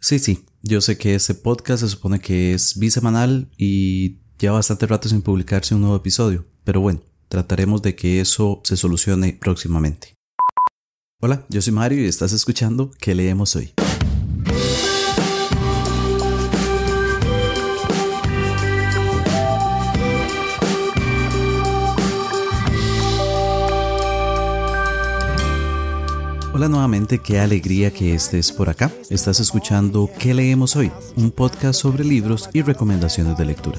Sí, sí, yo sé que este podcast se supone que es bisemanal y lleva bastante rato sin publicarse un nuevo episodio, pero bueno, trataremos de que eso se solucione próximamente. Hola, yo soy Mario y estás escuchando ¿Qué leemos hoy? Hola nuevamente, qué alegría que estés por acá. Estás escuchando ¿Qué leemos hoy? Un podcast sobre libros y recomendaciones de lectura.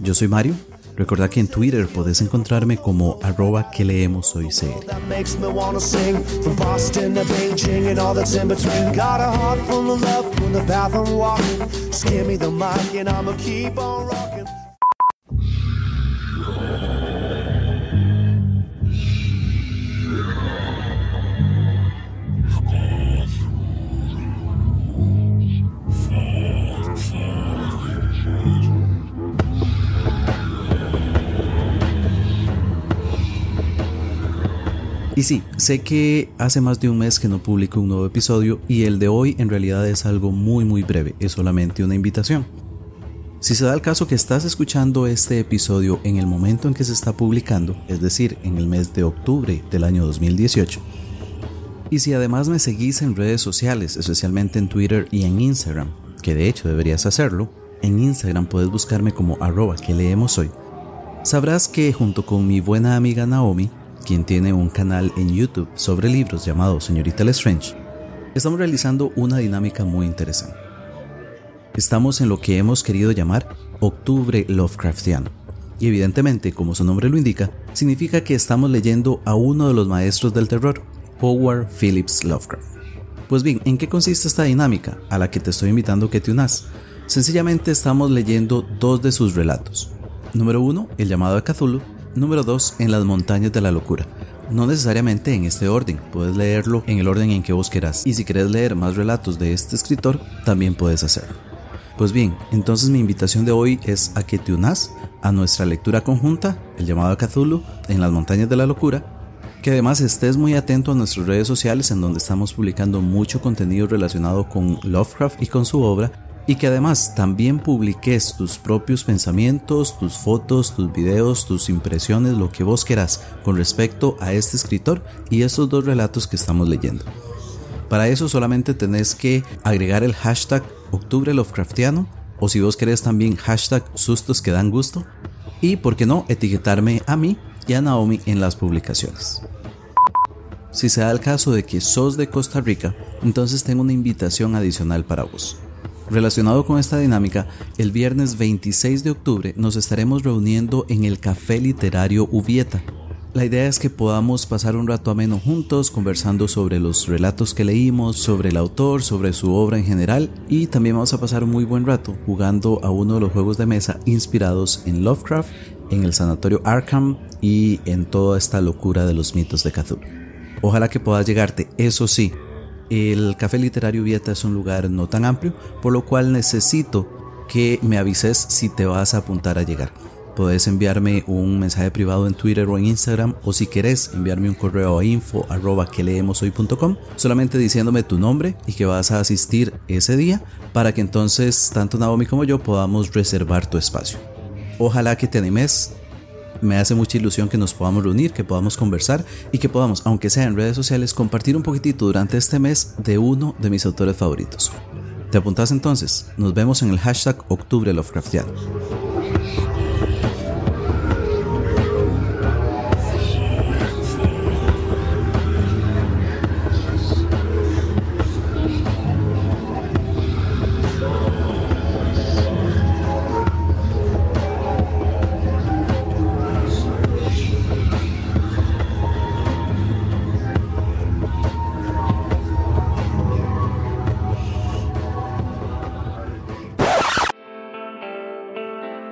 Yo soy Mario. Recuerda que en Twitter puedes encontrarme como arroba que leemos hoy sí, sé que hace más de un mes que no publico un nuevo episodio y el de hoy en realidad es algo muy muy breve, es solamente una invitación. Si se da el caso que estás escuchando este episodio en el momento en que se está publicando, es decir, en el mes de octubre del año 2018, y si además me seguís en redes sociales, especialmente en Twitter y en Instagram, que de hecho deberías hacerlo, en Instagram puedes buscarme como arroba que leemos hoy, sabrás que junto con mi buena amiga Naomi, quien tiene un canal en YouTube sobre libros llamado Señorita Lestrange, estamos realizando una dinámica muy interesante. Estamos en lo que hemos querido llamar Octubre Lovecraftiano. Y evidentemente, como su nombre lo indica, significa que estamos leyendo a uno de los maestros del terror, Howard Phillips Lovecraft. Pues bien, ¿en qué consiste esta dinámica a la que te estoy invitando que te unas? Sencillamente estamos leyendo dos de sus relatos. Número uno, El llamado de Cthulhu, Número 2. En las montañas de la locura. No necesariamente en este orden, puedes leerlo en el orden en que vos quieras. Y si quieres leer más relatos de este escritor, también puedes hacerlo. Pues bien, entonces mi invitación de hoy es a que te unas a nuestra lectura conjunta, el llamado Cthulhu, en las montañas de la locura, que además estés muy atento a nuestras redes sociales en donde estamos publicando mucho contenido relacionado con Lovecraft y con su obra y que además también publiques tus propios pensamientos, tus fotos, tus videos, tus impresiones, lo que vos quieras con respecto a este escritor y estos dos relatos que estamos leyendo. Para eso solamente tenés que agregar el hashtag Octubre Lovecraftiano o si vos querés también hashtag sustos que dan gusto y por qué no etiquetarme a mí y a Naomi en las publicaciones. Si se da el caso de que sos de Costa Rica, entonces tengo una invitación adicional para vos. Relacionado con esta dinámica, el viernes 26 de octubre nos estaremos reuniendo en el Café Literario Ubieta. La idea es que podamos pasar un rato ameno juntos conversando sobre los relatos que leímos, sobre el autor, sobre su obra en general y también vamos a pasar un muy buen rato jugando a uno de los juegos de mesa inspirados en Lovecraft, en el Sanatorio Arkham y en toda esta locura de los mitos de Cthulhu. Ojalá que puedas llegarte, eso sí, el Café Literario Vieta es un lugar no tan amplio, por lo cual necesito que me avises si te vas a apuntar a llegar. Puedes enviarme un mensaje privado en Twitter o en Instagram o si querés enviarme un correo a info arroba que leemos hoy.com solamente diciéndome tu nombre y que vas a asistir ese día para que entonces tanto Naomi como yo podamos reservar tu espacio. Ojalá que te animes, me hace mucha ilusión que nos podamos reunir, que podamos conversar y que podamos, aunque sea en redes sociales, compartir un poquitito durante este mes de uno de mis autores favoritos. ¿Te apuntas entonces? Nos vemos en el hashtag Octubre Lovecraftiano.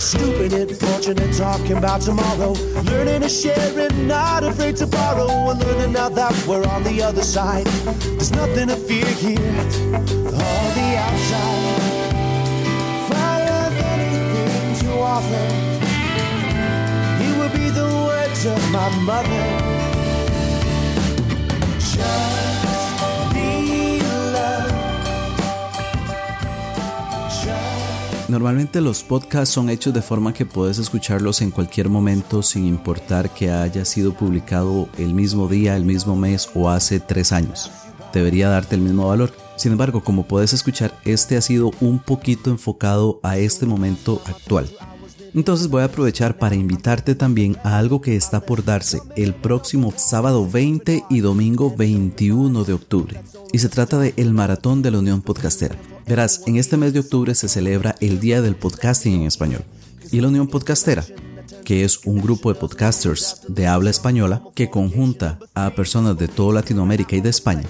Stupid and fortunate, talking about tomorrow. Learning to share and not afraid to borrow. And learning now that we're on the other side. There's nothing to fear here, all the outside. Fire anything to offer. He will be the words of my mother. Normalmente los podcasts son hechos de forma que puedes escucharlos en cualquier momento sin importar que haya sido publicado el mismo día, el mismo mes o hace tres años. Debería darte el mismo valor. Sin embargo, como puedes escuchar, este ha sido un poquito enfocado a este momento actual. Entonces voy a aprovechar para invitarte también a algo que está por darse el próximo sábado 20 y domingo 21 de octubre. Y se trata de el Maratón de la Unión Podcastera. Verás, en este mes de octubre se celebra el Día del Podcasting en Español. Y la Unión Podcastera, que es un grupo de podcasters de habla española que conjunta a personas de toda Latinoamérica y de España,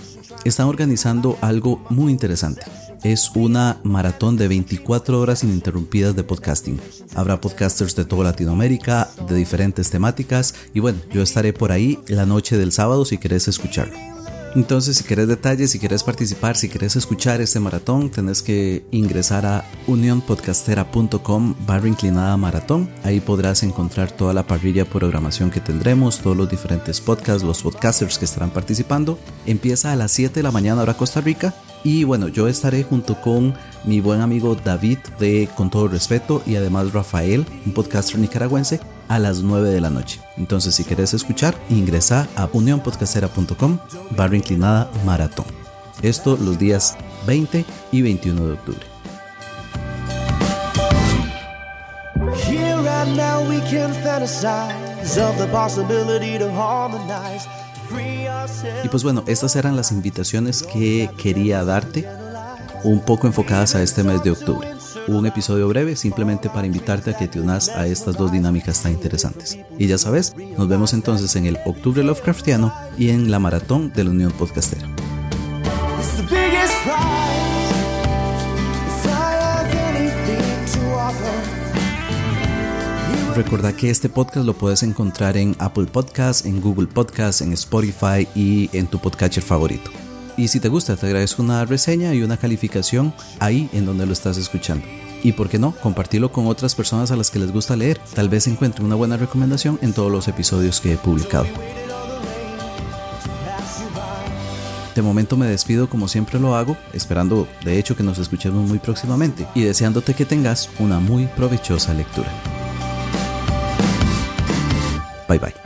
están organizando algo muy interesante. Es una maratón de 24 horas ininterrumpidas de podcasting. Habrá podcasters de toda Latinoamérica, de diferentes temáticas, y bueno, yo estaré por ahí la noche del sábado si querés escucharlo. Entonces, si querés detalles, si querés participar, si querés escuchar este maratón, tenés que ingresar a unionpodcastera.com barra inclinada maratón. Ahí podrás encontrar toda la parrilla de programación que tendremos, todos los diferentes podcasts, los podcasters que estarán participando. Empieza a las 7 de la mañana hora Costa Rica. Y bueno, yo estaré junto con mi buen amigo David de Con todo respeto y además Rafael, un podcaster nicaragüense, a las 9 de la noche. Entonces, si querés escuchar, ingresa a unionpodcastera.com barra inclinada maratón. Esto los días 20 y 21 de octubre. Y pues bueno, estas eran las invitaciones que quería darte, un poco enfocadas a este mes de octubre. Un episodio breve simplemente para invitarte a que te unas a estas dos dinámicas tan interesantes. Y ya sabes, nos vemos entonces en el Octubre Lovecraftiano y en la Maratón de la Unión Podcastera. Recordá que este podcast lo puedes encontrar en Apple Podcasts, en Google Podcasts, en Spotify y en tu podcatcher favorito. Y si te gusta, te agradezco una reseña y una calificación ahí en donde lo estás escuchando. Y por qué no, compartirlo con otras personas a las que les gusta leer. Tal vez encuentre una buena recomendación en todos los episodios que he publicado. De momento me despido como siempre lo hago, esperando de hecho que nos escuchemos muy próximamente y deseándote que tengas una muy provechosa lectura. Bye bye.